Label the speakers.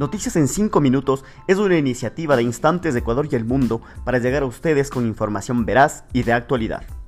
Speaker 1: Noticias en 5 minutos es una iniciativa de Instantes de Ecuador y el Mundo para llegar a ustedes con información veraz y de actualidad.